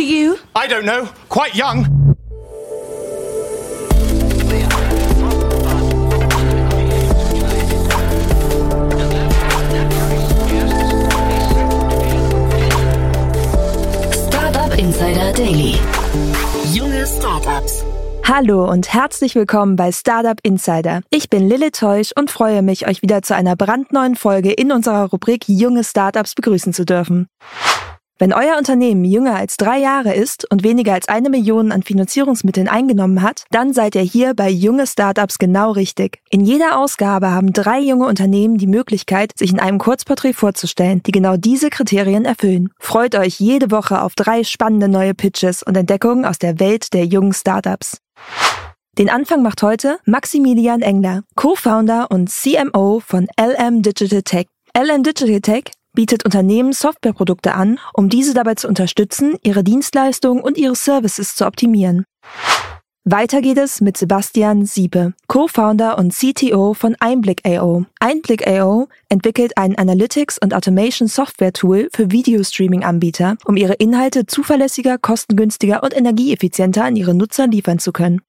are you? I don't know. Quite young. Startup Insider Daily. Junge Startups. Hallo und herzlich willkommen bei Startup Insider. Ich bin Lille Teusch und freue mich, euch wieder zu einer brandneuen Folge in unserer Rubrik Junge Startups begrüßen zu dürfen. Wenn euer Unternehmen jünger als drei Jahre ist und weniger als eine Million an Finanzierungsmitteln eingenommen hat, dann seid ihr hier bei junge Startups genau richtig. In jeder Ausgabe haben drei junge Unternehmen die Möglichkeit, sich in einem Kurzporträt vorzustellen, die genau diese Kriterien erfüllen. Freut euch jede Woche auf drei spannende neue Pitches und Entdeckungen aus der Welt der jungen Startups. Den Anfang macht heute Maximilian Engler, Co-Founder und CMO von LM Digital Tech. LM Digital Tech bietet Unternehmen Softwareprodukte an, um diese dabei zu unterstützen, ihre Dienstleistungen und ihre Services zu optimieren. Weiter geht es mit Sebastian Siebe, Co-Founder und CTO von Einblick.io. Einblick.io entwickelt ein Analytics- und Automation-Software-Tool für Videostreaming-Anbieter, um ihre Inhalte zuverlässiger, kostengünstiger und energieeffizienter an ihre Nutzer liefern zu können.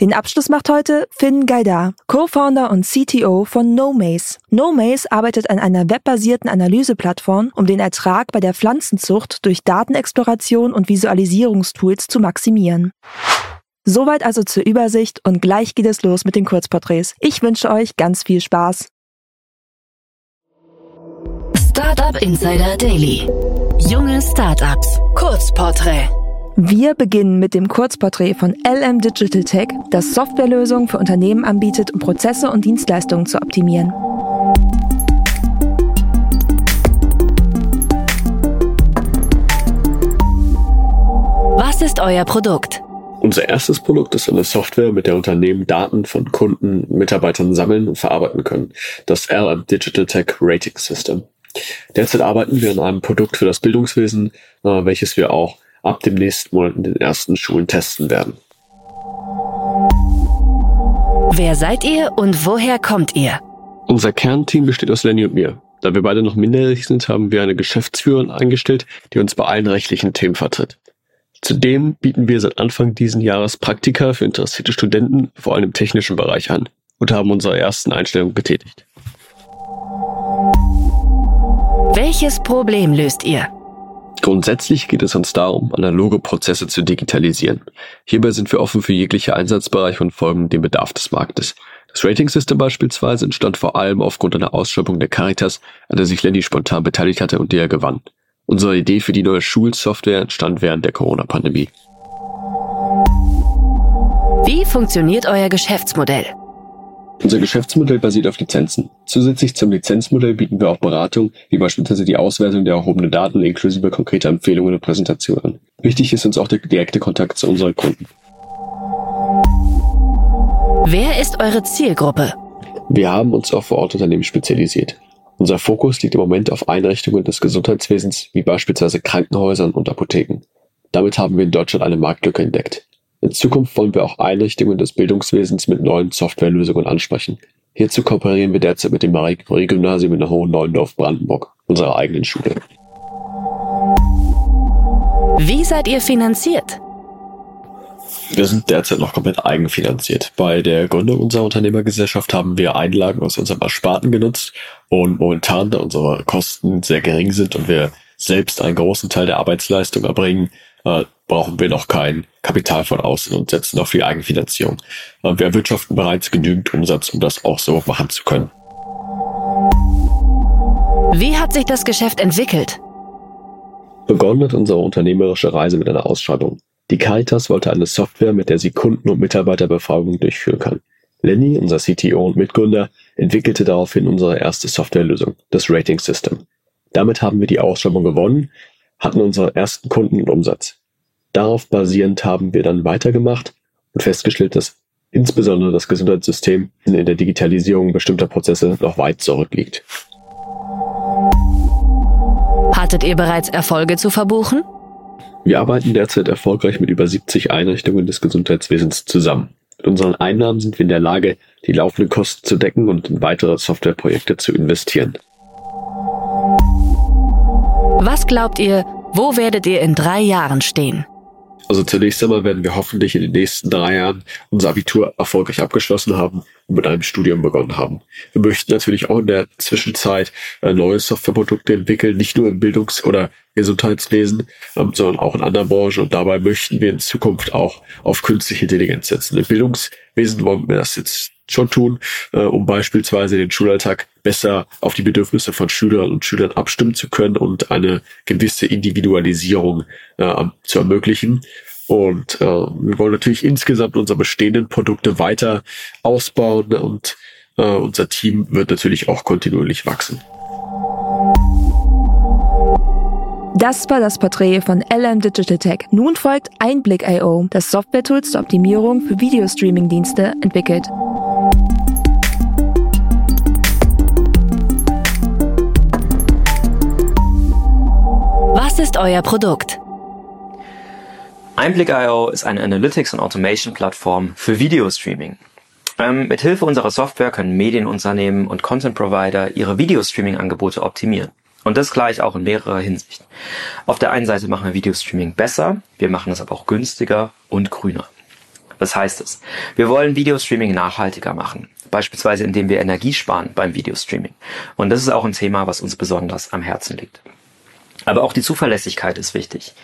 Den Abschluss macht heute Finn Gaidar, Co-Founder und CTO von NoMaze. NoMaze arbeitet an einer webbasierten Analyseplattform, um den Ertrag bei der Pflanzenzucht durch Datenexploration und Visualisierungstools zu maximieren. Soweit also zur Übersicht und gleich geht es los mit den Kurzporträts. Ich wünsche euch ganz viel Spaß. Startup Insider Daily. Junge Startups. Kurzporträt. Wir beginnen mit dem Kurzporträt von LM Digital Tech, das Softwarelösungen für Unternehmen anbietet, um Prozesse und Dienstleistungen zu optimieren. Was ist euer Produkt? Unser erstes Produkt ist eine Software, mit der Unternehmen Daten von Kunden, Mitarbeitern sammeln und verarbeiten können. Das LM Digital Tech Rating System. Derzeit arbeiten wir an einem Produkt für das Bildungswesen, äh, welches wir auch ab dem nächsten Monat in den ersten Schulen testen werden. Wer seid ihr und woher kommt ihr? Unser Kernteam besteht aus Lenny und mir. Da wir beide noch minderjährig sind, haben wir eine Geschäftsführerin eingestellt, die uns bei allen rechtlichen Themen vertritt. Zudem bieten wir seit Anfang diesen Jahres Praktika für interessierte Studenten, vor allem im technischen Bereich an, und haben unsere ersten Einstellungen betätigt. Welches Problem löst ihr? Grundsätzlich geht es uns darum, analoge Prozesse zu digitalisieren. Hierbei sind wir offen für jegliche Einsatzbereiche und folgen dem Bedarf des Marktes. Das Rating System beispielsweise entstand vor allem aufgrund einer Ausschreibung der Caritas, an der sich Lenny spontan beteiligt hatte und die er gewann. Unsere Idee für die neue Schulsoftware entstand während der Corona-Pandemie. Wie funktioniert euer Geschäftsmodell? Unser Geschäftsmodell basiert auf Lizenzen. Zusätzlich zum Lizenzmodell bieten wir auch Beratung, wie beispielsweise die Auswertung der erhobenen Daten inklusive konkreter Empfehlungen und Präsentationen. Wichtig ist uns auch der direkte Kontakt zu unseren Kunden. Wer ist eure Zielgruppe? Wir haben uns auf Vorortunternehmen spezialisiert. Unser Fokus liegt im Moment auf Einrichtungen des Gesundheitswesens, wie beispielsweise Krankenhäusern und Apotheken. Damit haben wir in Deutschland eine Marktlücke entdeckt. In Zukunft wollen wir auch Einrichtungen des Bildungswesens mit neuen Softwarelösungen ansprechen. Hierzu kooperieren wir derzeit mit dem Marie-Curie-Gymnasium in Hohen Neuendorf Brandenburg, unserer eigenen Schule. Wie seid ihr finanziert? Wir sind derzeit noch komplett eigenfinanziert. Bei der Gründung unserer Unternehmergesellschaft haben wir Einlagen aus unserem Ersparten genutzt und momentan, da unsere Kosten sehr gering sind und wir selbst einen großen Teil der Arbeitsleistung erbringen, äh, brauchen wir noch kein Kapital von außen und setzen auf die Eigenfinanzierung. Äh, wir erwirtschaften bereits genügend Umsatz, um das auch so machen zu können. Wie hat sich das Geschäft entwickelt? Begonnen hat unsere unternehmerische Reise mit einer Ausschreibung. Die Caritas wollte eine Software, mit der sie Kunden- und Mitarbeiterbefragungen durchführen kann. Lenny, unser CTO und Mitgründer, entwickelte daraufhin unsere erste Softwarelösung, das Rating System. Damit haben wir die Ausschreibung gewonnen, hatten unsere ersten Kunden und Umsatz. Darauf basierend haben wir dann weitergemacht und festgestellt, dass insbesondere das Gesundheitssystem in der Digitalisierung bestimmter Prozesse noch weit zurückliegt. Hattet ihr bereits Erfolge zu verbuchen? Wir arbeiten derzeit erfolgreich mit über 70 Einrichtungen des Gesundheitswesens zusammen. Mit unseren Einnahmen sind wir in der Lage, die laufenden Kosten zu decken und in weitere Softwareprojekte zu investieren. Was glaubt ihr, Wo werdet ihr in drei Jahren stehen? Also zunächst einmal werden wir hoffentlich in den nächsten drei Jahren unser Abitur erfolgreich abgeschlossen haben und mit einem Studium begonnen haben. Wir möchten natürlich auch in der Zwischenzeit äh, neue Softwareprodukte entwickeln, nicht nur im Bildungs- oder Gesundheitswesen, ähm, sondern auch in anderen Branchen. Und dabei möchten wir in Zukunft auch auf künstliche Intelligenz setzen. Im Bildungswesen wollen wir das jetzt schon tun, äh, um beispielsweise den Schulalltag besser auf die Bedürfnisse von Schülerinnen und Schülern abstimmen zu können und eine gewisse Individualisierung äh, zu ermöglichen. Und äh, wir wollen natürlich insgesamt unsere bestehenden Produkte weiter ausbauen und äh, unser Team wird natürlich auch kontinuierlich wachsen. Das war das Porträt von LM Digital Tech. Nun folgt Einblick.io, das Software-Tool zur Optimierung für Videostreaming-Dienste entwickelt. Was ist euer Produkt? Einblick.io ist eine Analytics- und Automation-Plattform für Videostreaming. Ähm, mit Hilfe unserer Software können Medienunternehmen und Content-Provider ihre Videostreaming-Angebote optimieren. Und das gleich auch in mehrerer Hinsicht. Auf der einen Seite machen wir Videostreaming besser, wir machen es aber auch günstiger und grüner. Was heißt es? Wir wollen Videostreaming nachhaltiger machen, beispielsweise indem wir Energie sparen beim Videostreaming. Und das ist auch ein Thema, was uns besonders am Herzen liegt. Aber auch die Zuverlässigkeit ist wichtig.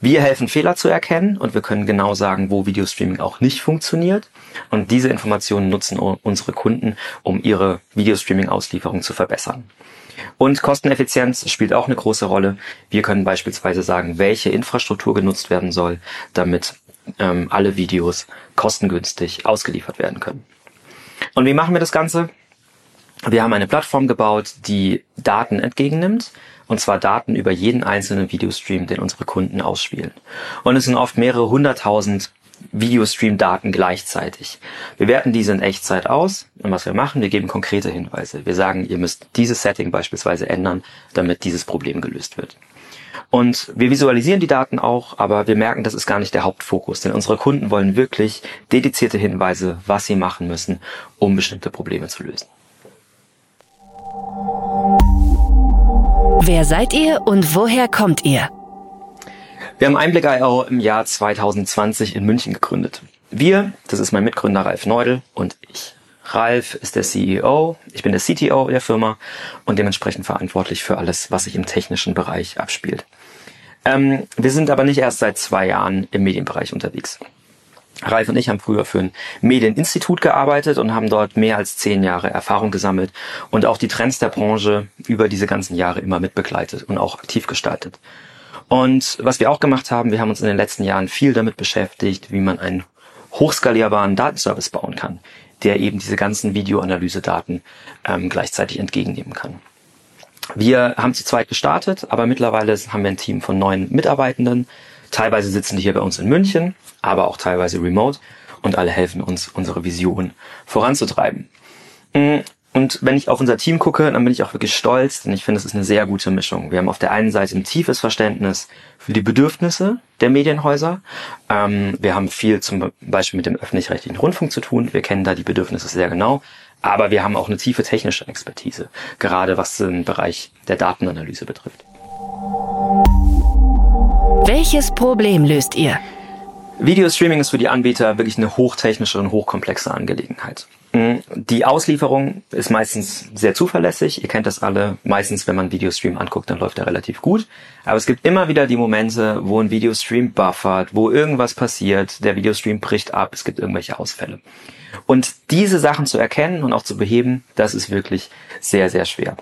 Wir helfen Fehler zu erkennen und wir können genau sagen, wo Videostreaming auch nicht funktioniert. Und diese Informationen nutzen unsere Kunden, um ihre Videostreaming-Auslieferung zu verbessern. Und Kosteneffizienz spielt auch eine große Rolle. Wir können beispielsweise sagen, welche Infrastruktur genutzt werden soll, damit ähm, alle Videos kostengünstig ausgeliefert werden können. Und wie machen wir das Ganze? Wir haben eine Plattform gebaut, die Daten entgegennimmt und zwar Daten über jeden einzelnen Videostream, den unsere Kunden ausspielen. Und es sind oft mehrere hunderttausend Videostream-Daten gleichzeitig. Wir werten diese in Echtzeit aus und was wir machen, wir geben konkrete Hinweise. Wir sagen, ihr müsst dieses Setting beispielsweise ändern, damit dieses Problem gelöst wird. Und wir visualisieren die Daten auch, aber wir merken, das ist gar nicht der Hauptfokus, denn unsere Kunden wollen wirklich dedizierte Hinweise, was sie machen müssen, um bestimmte Probleme zu lösen. Wer seid ihr und woher kommt ihr? Wir haben Einblick.io im Jahr 2020 in München gegründet. Wir, das ist mein Mitgründer Ralf Neudel und ich. Ralf ist der CEO, ich bin der CTO der Firma und dementsprechend verantwortlich für alles, was sich im technischen Bereich abspielt. Ähm, wir sind aber nicht erst seit zwei Jahren im Medienbereich unterwegs. Ralf und ich haben früher für ein Medieninstitut gearbeitet und haben dort mehr als zehn Jahre Erfahrung gesammelt und auch die Trends der Branche über diese ganzen Jahre immer mitbegleitet und auch aktiv gestaltet. Und was wir auch gemacht haben, wir haben uns in den letzten Jahren viel damit beschäftigt, wie man einen hochskalierbaren Datenservice bauen kann, der eben diese ganzen Videoanalysedaten ähm, gleichzeitig entgegennehmen kann. Wir haben zu zweit gestartet, aber mittlerweile haben wir ein Team von neun Mitarbeitenden. Teilweise sitzen die hier bei uns in München, aber auch teilweise remote und alle helfen uns, unsere Vision voranzutreiben. Mm, und wenn ich auf unser Team gucke, dann bin ich auch wirklich stolz, denn ich finde, es ist eine sehr gute Mischung. Wir haben auf der einen Seite ein tiefes Verständnis für die Bedürfnisse der Medienhäuser. Ähm, wir haben viel zum Beispiel mit dem öffentlich-rechtlichen Rundfunk zu tun. Wir kennen da die Bedürfnisse sehr genau. Aber wir haben auch eine tiefe technische Expertise, gerade was den Bereich der Datenanalyse betrifft. Welches Problem löst ihr? Videostreaming ist für die Anbieter wirklich eine hochtechnische und hochkomplexe Angelegenheit. Mhm. Die Auslieferung ist meistens sehr zuverlässig. Ihr kennt das alle. Meistens, wenn man Videostream anguckt, dann läuft er relativ gut. Aber es gibt immer wieder die Momente, wo ein Videostream buffert, wo irgendwas passiert, der Videostream bricht ab, es gibt irgendwelche Ausfälle. Und diese Sachen zu erkennen und auch zu beheben, das ist wirklich sehr, sehr schwer.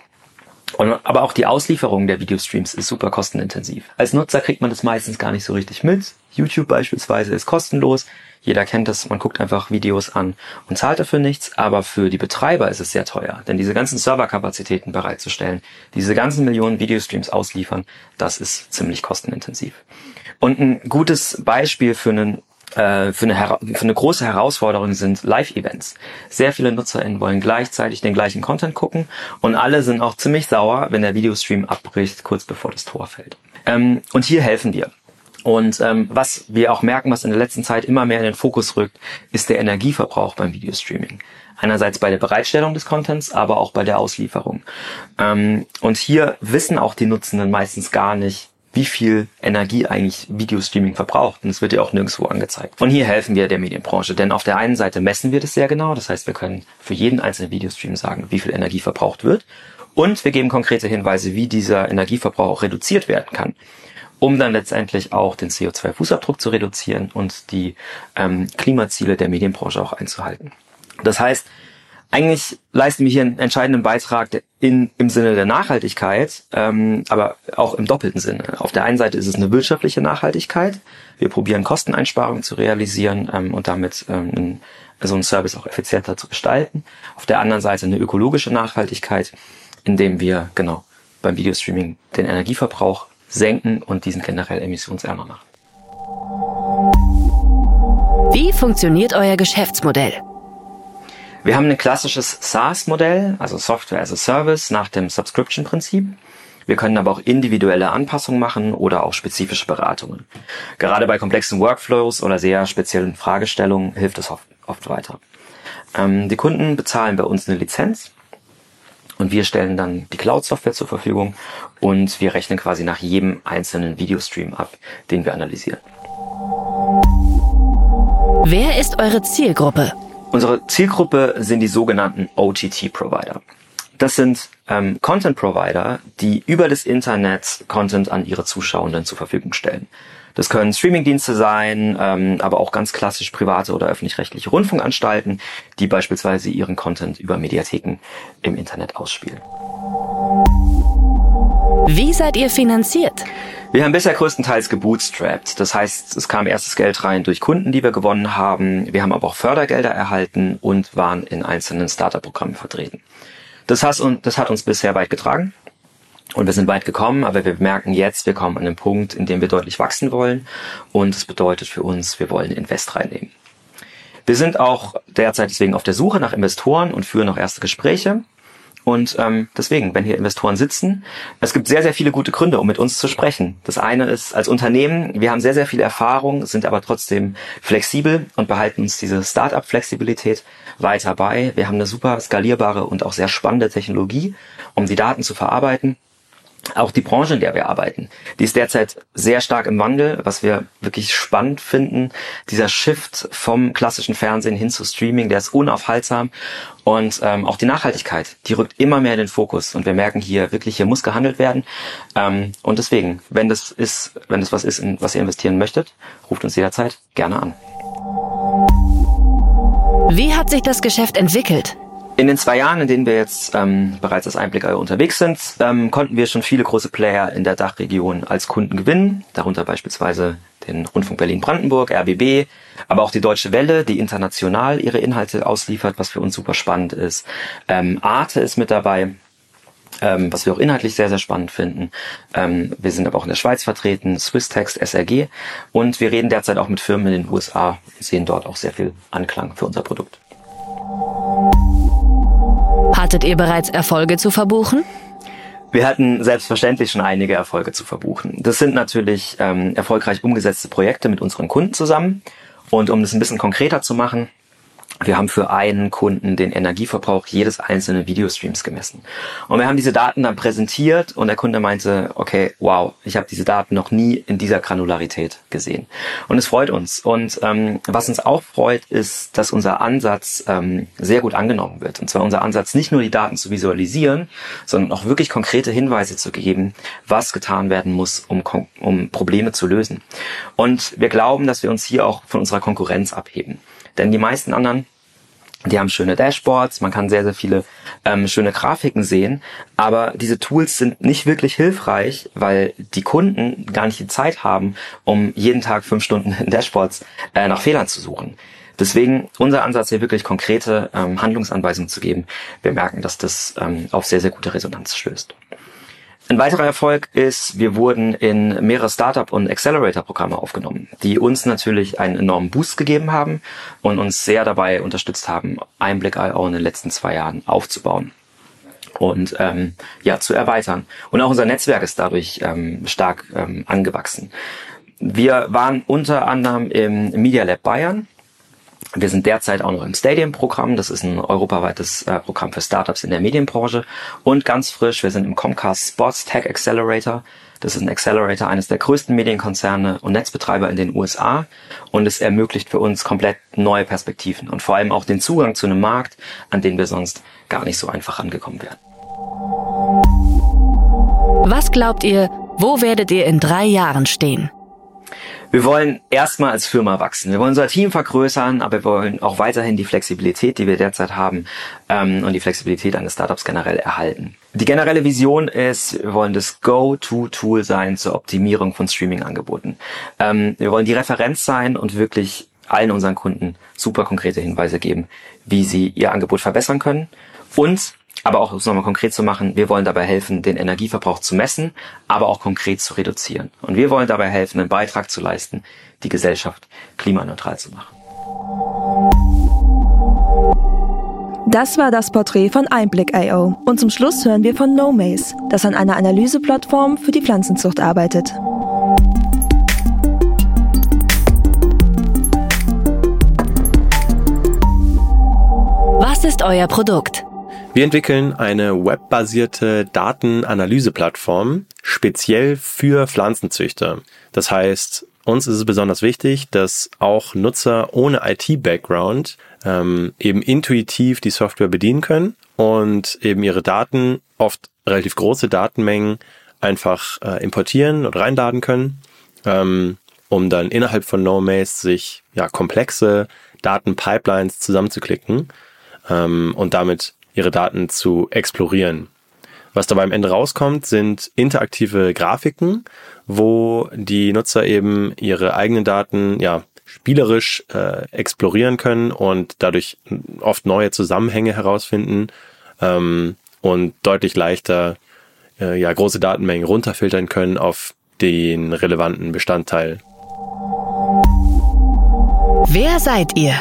Und, aber auch die Auslieferung der Videostreams ist super kostenintensiv. Als Nutzer kriegt man das meistens gar nicht so richtig mit. YouTube beispielsweise ist kostenlos. Jeder kennt das, man guckt einfach Videos an und zahlt dafür nichts, aber für die Betreiber ist es sehr teuer, denn diese ganzen Serverkapazitäten bereitzustellen, diese ganzen Millionen Videostreams ausliefern, das ist ziemlich kostenintensiv. Und ein gutes Beispiel für einen äh, für eine, für eine große Herausforderung sind Live-Events. Sehr viele NutzerInnen wollen gleichzeitig den gleichen Content gucken und alle sind auch ziemlich sauer, wenn der Videostream abbricht, kurz bevor das Tor fällt. Ähm, und hier helfen wir. Und ähm, was wir auch merken, was in der letzten Zeit immer mehr in den Fokus rückt, ist der Energieverbrauch beim Videostreaming. Einerseits bei der Bereitstellung des Contents, aber auch bei der Auslieferung. Ähm, und hier wissen auch die Nutzenden meistens gar nicht, wie viel Energie eigentlich Videostreaming verbraucht. Und es wird ja auch nirgendwo angezeigt. Und hier helfen wir der Medienbranche, denn auf der einen Seite messen wir das sehr genau. Das heißt, wir können für jeden einzelnen Videostream sagen, wie viel Energie verbraucht wird. Und wir geben konkrete Hinweise, wie dieser Energieverbrauch auch reduziert werden kann um dann letztendlich auch den CO2-Fußabdruck zu reduzieren und die ähm, Klimaziele der Medienbranche auch einzuhalten. Das heißt, eigentlich leisten wir hier einen entscheidenden Beitrag in, im Sinne der Nachhaltigkeit, ähm, aber auch im doppelten Sinne. Auf der einen Seite ist es eine wirtschaftliche Nachhaltigkeit. Wir probieren Kosteneinsparungen zu realisieren ähm, und damit ähm, so einen Service auch effizienter zu gestalten. Auf der anderen Seite eine ökologische Nachhaltigkeit, indem wir genau beim Videostreaming den Energieverbrauch senken und diesen generell emissionsärmer machen. Wie funktioniert euer Geschäftsmodell? Wir haben ein klassisches SaaS-Modell, also Software as a Service nach dem Subscription-Prinzip. Wir können aber auch individuelle Anpassungen machen oder auch spezifische Beratungen. Gerade bei komplexen Workflows oder sehr speziellen Fragestellungen hilft es oft, oft weiter. Ähm, die Kunden bezahlen bei uns eine Lizenz und wir stellen dann die Cloud-Software zur Verfügung und wir rechnen quasi nach jedem einzelnen Videostream ab, den wir analysieren. Wer ist eure Zielgruppe? Unsere Zielgruppe sind die sogenannten OTT-Provider. Das sind ähm, Content-Provider, die über das Internet Content an ihre Zuschauenden zur Verfügung stellen. Das können Streamingdienste sein, ähm, aber auch ganz klassisch private oder öffentlich-rechtliche Rundfunkanstalten, die beispielsweise ihren Content über Mediatheken im Internet ausspielen. Wie seid ihr finanziert? Wir haben bisher größtenteils gebootstrapped. Das heißt, es kam erstes Geld rein durch Kunden, die wir gewonnen haben. Wir haben aber auch Fördergelder erhalten und waren in einzelnen Startup-Programmen vertreten. Das, hat, das hat uns bisher weit getragen. Und wir sind weit gekommen, aber wir merken jetzt, wir kommen an den Punkt, in dem wir deutlich wachsen wollen. Und es bedeutet für uns, wir wollen Invest reinnehmen. Wir sind auch derzeit deswegen auf der Suche nach Investoren und führen noch erste Gespräche. Und ähm, deswegen, wenn hier Investoren sitzen, es gibt sehr, sehr viele gute Gründe, um mit uns zu sprechen. Das eine ist als Unternehmen, wir haben sehr, sehr viel Erfahrung, sind aber trotzdem flexibel und behalten uns diese Startup-Flexibilität weiter bei. Wir haben eine super skalierbare und auch sehr spannende Technologie, um die Daten zu verarbeiten auch die Branche, in der wir arbeiten, die ist derzeit sehr stark im Wandel, was wir wirklich spannend finden. Dieser Shift vom klassischen Fernsehen hin zu Streaming, der ist unaufhaltsam. Und ähm, auch die Nachhaltigkeit, die rückt immer mehr in den Fokus. Und wir merken hier wirklich, hier muss gehandelt werden. Ähm, und deswegen, wenn das ist, wenn das was ist, in was ihr investieren möchtet, ruft uns jederzeit gerne an. Wie hat sich das Geschäft entwickelt? In den zwei Jahren, in denen wir jetzt ähm, bereits als Einblick unterwegs sind, ähm, konnten wir schon viele große Player in der Dachregion als Kunden gewinnen, darunter beispielsweise den Rundfunk Berlin-Brandenburg, RBB, aber auch die Deutsche Welle, die international ihre Inhalte ausliefert, was für uns super spannend ist. Ähm, Arte ist mit dabei, ähm, was wir auch inhaltlich sehr, sehr spannend finden. Ähm, wir sind aber auch in der Schweiz vertreten, Swisstext, SRG und wir reden derzeit auch mit Firmen in den USA und sehen dort auch sehr viel Anklang für unser Produkt. Hattet ihr bereits Erfolge zu verbuchen? Wir hatten selbstverständlich schon einige Erfolge zu verbuchen. Das sind natürlich ähm, erfolgreich umgesetzte Projekte mit unseren Kunden zusammen. Und um das ein bisschen konkreter zu machen, wir haben für einen Kunden den Energieverbrauch jedes einzelnen Videostreams gemessen. Und wir haben diese Daten dann präsentiert und der Kunde meinte, okay, wow, ich habe diese Daten noch nie in dieser Granularität gesehen. Und es freut uns. Und ähm, was uns auch freut, ist, dass unser Ansatz ähm, sehr gut angenommen wird. Und zwar unser Ansatz, nicht nur die Daten zu visualisieren, sondern auch wirklich konkrete Hinweise zu geben, was getan werden muss, um, um Probleme zu lösen. Und wir glauben, dass wir uns hier auch von unserer Konkurrenz abheben. Denn die meisten anderen die haben schöne Dashboards, man kann sehr, sehr viele ähm, schöne Grafiken sehen, aber diese Tools sind nicht wirklich hilfreich, weil die Kunden gar nicht die Zeit haben, um jeden Tag fünf Stunden in Dashboards äh, nach Fehlern zu suchen. Deswegen unser Ansatz hier wirklich konkrete ähm, Handlungsanweisungen zu geben. Wir merken, dass das ähm, auf sehr, sehr gute Resonanz stößt. Ein weiterer Erfolg ist, wir wurden in mehrere Startup- und Accelerator-Programme aufgenommen, die uns natürlich einen enormen Boost gegeben haben und uns sehr dabei unterstützt haben, Einblick.io in den letzten zwei Jahren aufzubauen und ähm, ja zu erweitern. Und auch unser Netzwerk ist dadurch ähm, stark ähm, angewachsen. Wir waren unter anderem im Media Lab Bayern, wir sind derzeit auch noch im Stadium-Programm. Das ist ein europaweites äh, Programm für Startups in der Medienbranche. Und ganz frisch, wir sind im Comcast Sports Tech Accelerator. Das ist ein Accelerator eines der größten Medienkonzerne und Netzbetreiber in den USA und es ermöglicht für uns komplett neue Perspektiven und vor allem auch den Zugang zu einem Markt, an den wir sonst gar nicht so einfach angekommen wären. Was glaubt ihr, wo werdet ihr in drei Jahren stehen? Wir wollen erstmal als Firma wachsen. Wir wollen unser Team vergrößern, aber wir wollen auch weiterhin die Flexibilität, die wir derzeit haben, ähm, und die Flexibilität eines Startups generell erhalten. Die generelle Vision ist, wir wollen das Go-To-Tool sein zur Optimierung von Streaming-Angeboten. Ähm, wir wollen die Referenz sein und wirklich allen unseren Kunden super konkrete Hinweise geben, wie sie ihr Angebot verbessern können. Und aber auch, um es nochmal konkret zu machen, wir wollen dabei helfen, den Energieverbrauch zu messen, aber auch konkret zu reduzieren. Und wir wollen dabei helfen, einen Beitrag zu leisten, die Gesellschaft klimaneutral zu machen. Das war das Porträt von Einblick.io. Und zum Schluss hören wir von NoMaze, das an einer Analyseplattform für die Pflanzenzucht arbeitet. Was ist euer Produkt? Wir entwickeln eine webbasierte Datenanalyseplattform speziell für Pflanzenzüchter. Das heißt, uns ist es besonders wichtig, dass auch Nutzer ohne IT-Background ähm, eben intuitiv die Software bedienen können und eben ihre Daten, oft relativ große Datenmengen, einfach äh, importieren und reinladen können, ähm, um dann innerhalb von NoMaze sich ja komplexe Datenpipelines zusammenzuklicken ähm, und damit ihre Daten zu explorieren. Was dabei am Ende rauskommt, sind interaktive Grafiken, wo die Nutzer eben ihre eigenen Daten ja spielerisch äh, explorieren können und dadurch oft neue Zusammenhänge herausfinden ähm, und deutlich leichter äh, ja große Datenmengen runterfiltern können auf den relevanten Bestandteil. Wer seid ihr?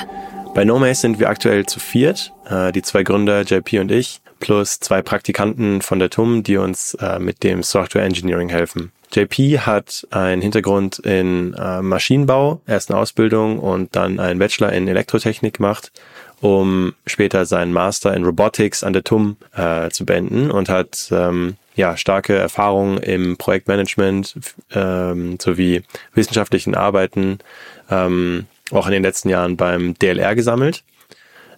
Bei NoMaze sind wir aktuell zu viert, äh, die zwei Gründer, JP und ich, plus zwei Praktikanten von der TUM, die uns äh, mit dem Software Engineering helfen. JP hat einen Hintergrund in äh, Maschinenbau, erst eine Ausbildung und dann einen Bachelor in Elektrotechnik gemacht, um später seinen Master in Robotics an der TUM äh, zu beenden und hat ähm, ja starke Erfahrungen im Projektmanagement ähm, sowie wissenschaftlichen Arbeiten ähm, auch in den letzten Jahren beim DLR gesammelt.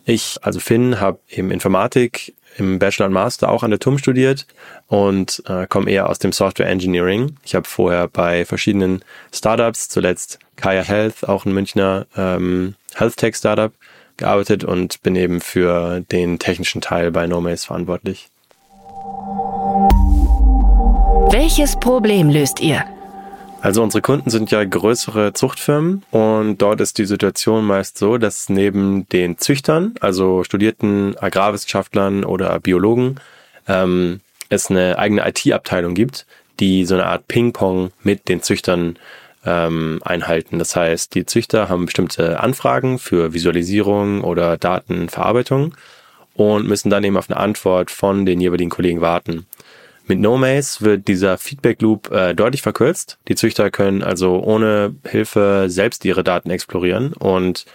Ich, also Finn, habe eben Informatik im Bachelor und Master auch an der TUM studiert und äh, komme eher aus dem Software Engineering. Ich habe vorher bei verschiedenen Startups, zuletzt Kaya Health, auch ein Münchner ähm, Health Tech Startup, gearbeitet und bin eben für den technischen Teil bei NoMaze verantwortlich. Welches Problem löst ihr? Also unsere Kunden sind ja größere Zuchtfirmen und dort ist die Situation meist so, dass neben den Züchtern, also studierten Agrarwissenschaftlern oder Biologen, ähm, es eine eigene IT-Abteilung gibt, die so eine Art Ping-Pong mit den Züchtern ähm, einhalten. Das heißt, die Züchter haben bestimmte Anfragen für Visualisierung oder Datenverarbeitung und müssen dann eben auf eine Antwort von den jeweiligen Kollegen warten. Mit NoMaze wird dieser Feedback Loop äh, deutlich verkürzt. Die Züchter können also ohne Hilfe selbst ihre Daten explorieren und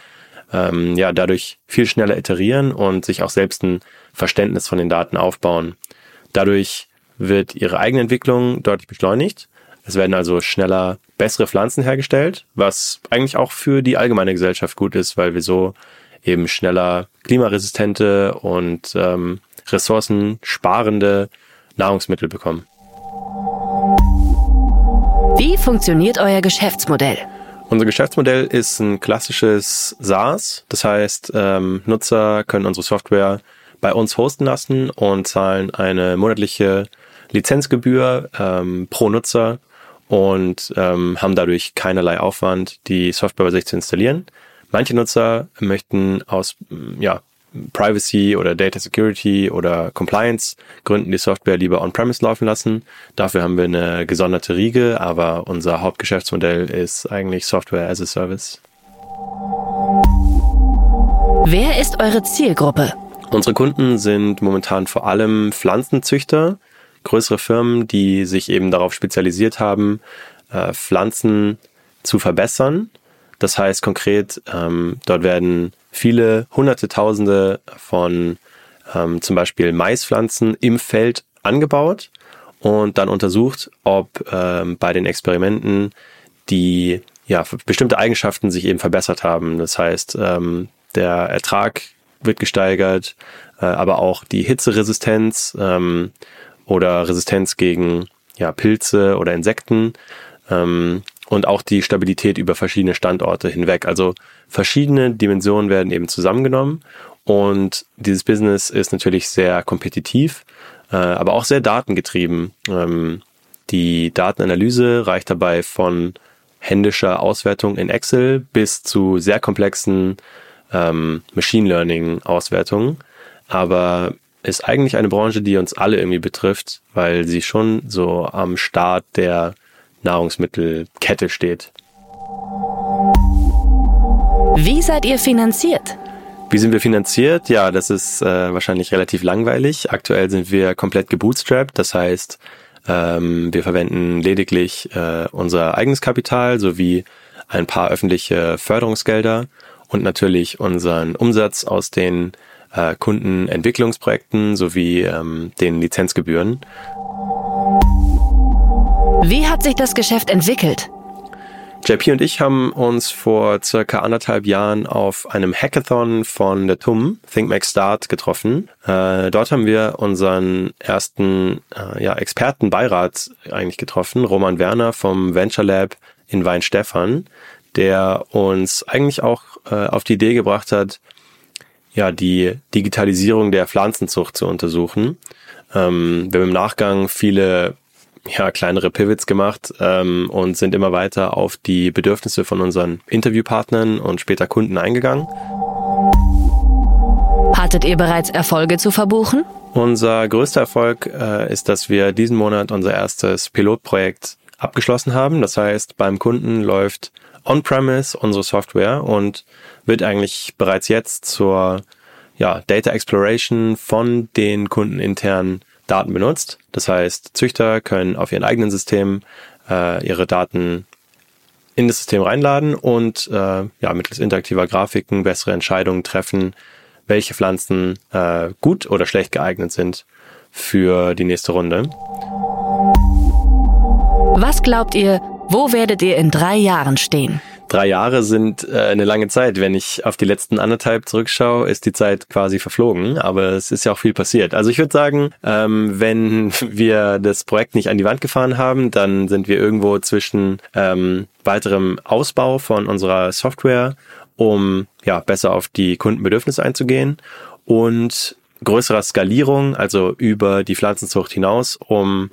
ähm, ja dadurch viel schneller iterieren und sich auch selbst ein Verständnis von den Daten aufbauen. Dadurch wird ihre eigene Entwicklung deutlich beschleunigt. Es werden also schneller bessere Pflanzen hergestellt, was eigentlich auch für die allgemeine Gesellschaft gut ist, weil wir so eben schneller klimaresistente und ähm, ressourcensparende Nahrungsmittel bekommen. Wie funktioniert euer Geschäftsmodell? Unser Geschäftsmodell ist ein klassisches SaaS. Das heißt, ähm, Nutzer können unsere Software bei uns hosten lassen und zahlen eine monatliche Lizenzgebühr ähm, pro Nutzer und ähm, haben dadurch keinerlei Aufwand, die Software bei sich zu installieren. Manche Nutzer möchten aus ja, Privacy oder Data Security oder Compliance Gründen die Software lieber on-premise laufen lassen. Dafür haben wir eine gesonderte Riege, aber unser Hauptgeschäftsmodell ist eigentlich Software as a Service. Wer ist eure Zielgruppe? Unsere Kunden sind momentan vor allem Pflanzenzüchter, größere Firmen, die sich eben darauf spezialisiert haben, äh, Pflanzen zu verbessern. Das heißt konkret, ähm, dort werden viele hunderte Tausende von ähm, zum Beispiel Maispflanzen im Feld angebaut und dann untersucht, ob ähm, bei den Experimenten die ja, bestimmte Eigenschaften sich eben verbessert haben. Das heißt, ähm, der Ertrag wird gesteigert, äh, aber auch die Hitzeresistenz ähm, oder Resistenz gegen ja, Pilze oder Insekten ähm, und auch die Stabilität über verschiedene Standorte hinweg. Also verschiedene Dimensionen werden eben zusammengenommen und dieses Business ist natürlich sehr kompetitiv, äh, aber auch sehr datengetrieben. Ähm, die Datenanalyse reicht dabei von händischer Auswertung in Excel bis zu sehr komplexen ähm, Machine Learning Auswertungen. Aber ist eigentlich eine Branche, die uns alle irgendwie betrifft, weil sie schon so am Start der Nahrungsmittelkette steht. Wie seid ihr finanziert? Wie sind wir finanziert? Ja, das ist äh, wahrscheinlich relativ langweilig. Aktuell sind wir komplett gebootstrapped, das heißt, ähm, wir verwenden lediglich äh, unser eigenes Kapital sowie ein paar öffentliche Förderungsgelder und natürlich unseren Umsatz aus den äh, Kundenentwicklungsprojekten sowie ähm, den Lizenzgebühren. Wie hat sich das Geschäft entwickelt? JP und ich haben uns vor circa anderthalb Jahren auf einem Hackathon von der TUM, Think Make Start, getroffen. Äh, dort haben wir unseren ersten äh, ja, Expertenbeirat eigentlich getroffen, Roman Werner vom Venture Lab in Weinstefan, der uns eigentlich auch äh, auf die Idee gebracht hat, ja, die Digitalisierung der Pflanzenzucht zu untersuchen. Ähm, wir haben im Nachgang viele ja, kleinere Pivots gemacht ähm, und sind immer weiter auf die Bedürfnisse von unseren Interviewpartnern und später Kunden eingegangen. Hattet ihr bereits Erfolge zu verbuchen? Unser größter Erfolg äh, ist, dass wir diesen Monat unser erstes Pilotprojekt abgeschlossen haben. Das heißt, beim Kunden läuft on-premise unsere Software und wird eigentlich bereits jetzt zur ja, Data Exploration von den Kunden intern Daten benutzt. Das heißt, Züchter können auf ihren eigenen Systemen äh, ihre Daten in das System reinladen und äh, ja, mittels interaktiver Grafiken bessere Entscheidungen treffen, welche Pflanzen äh, gut oder schlecht geeignet sind für die nächste Runde. Was glaubt ihr, wo werdet ihr in drei Jahren stehen? Drei Jahre sind äh, eine lange Zeit. Wenn ich auf die letzten anderthalb zurückschaue, ist die Zeit quasi verflogen. Aber es ist ja auch viel passiert. Also ich würde sagen, ähm, wenn wir das Projekt nicht an die Wand gefahren haben, dann sind wir irgendwo zwischen ähm, weiterem Ausbau von unserer Software, um ja besser auf die Kundenbedürfnisse einzugehen und größerer Skalierung, also über die Pflanzenzucht hinaus, um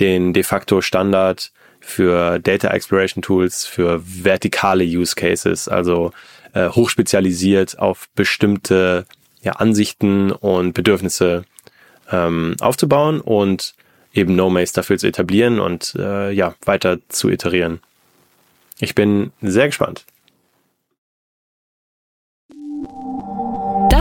den de facto Standard für Data Exploration Tools, für vertikale Use Cases, also äh, hochspezialisiert auf bestimmte ja, Ansichten und Bedürfnisse ähm, aufzubauen und eben No-Maze dafür zu etablieren und äh, ja, weiter zu iterieren. Ich bin sehr gespannt.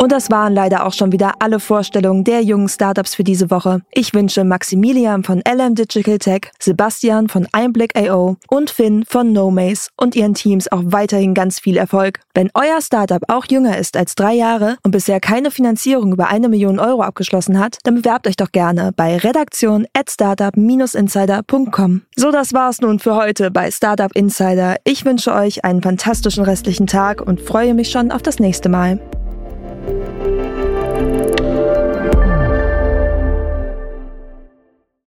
Und das waren leider auch schon wieder alle Vorstellungen der jungen Startups für diese Woche. Ich wünsche Maximilian von LM Digital Tech, Sebastian von Einblick.io und Finn von NoMaze und ihren Teams auch weiterhin ganz viel Erfolg. Wenn euer Startup auch jünger ist als drei Jahre und bisher keine Finanzierung über eine Million Euro abgeschlossen hat, dann bewerbt euch doch gerne bei redaktion at startup-insider.com. So, das war's nun für heute bei Startup Insider. Ich wünsche euch einen fantastischen restlichen Tag und freue mich schon auf das nächste Mal.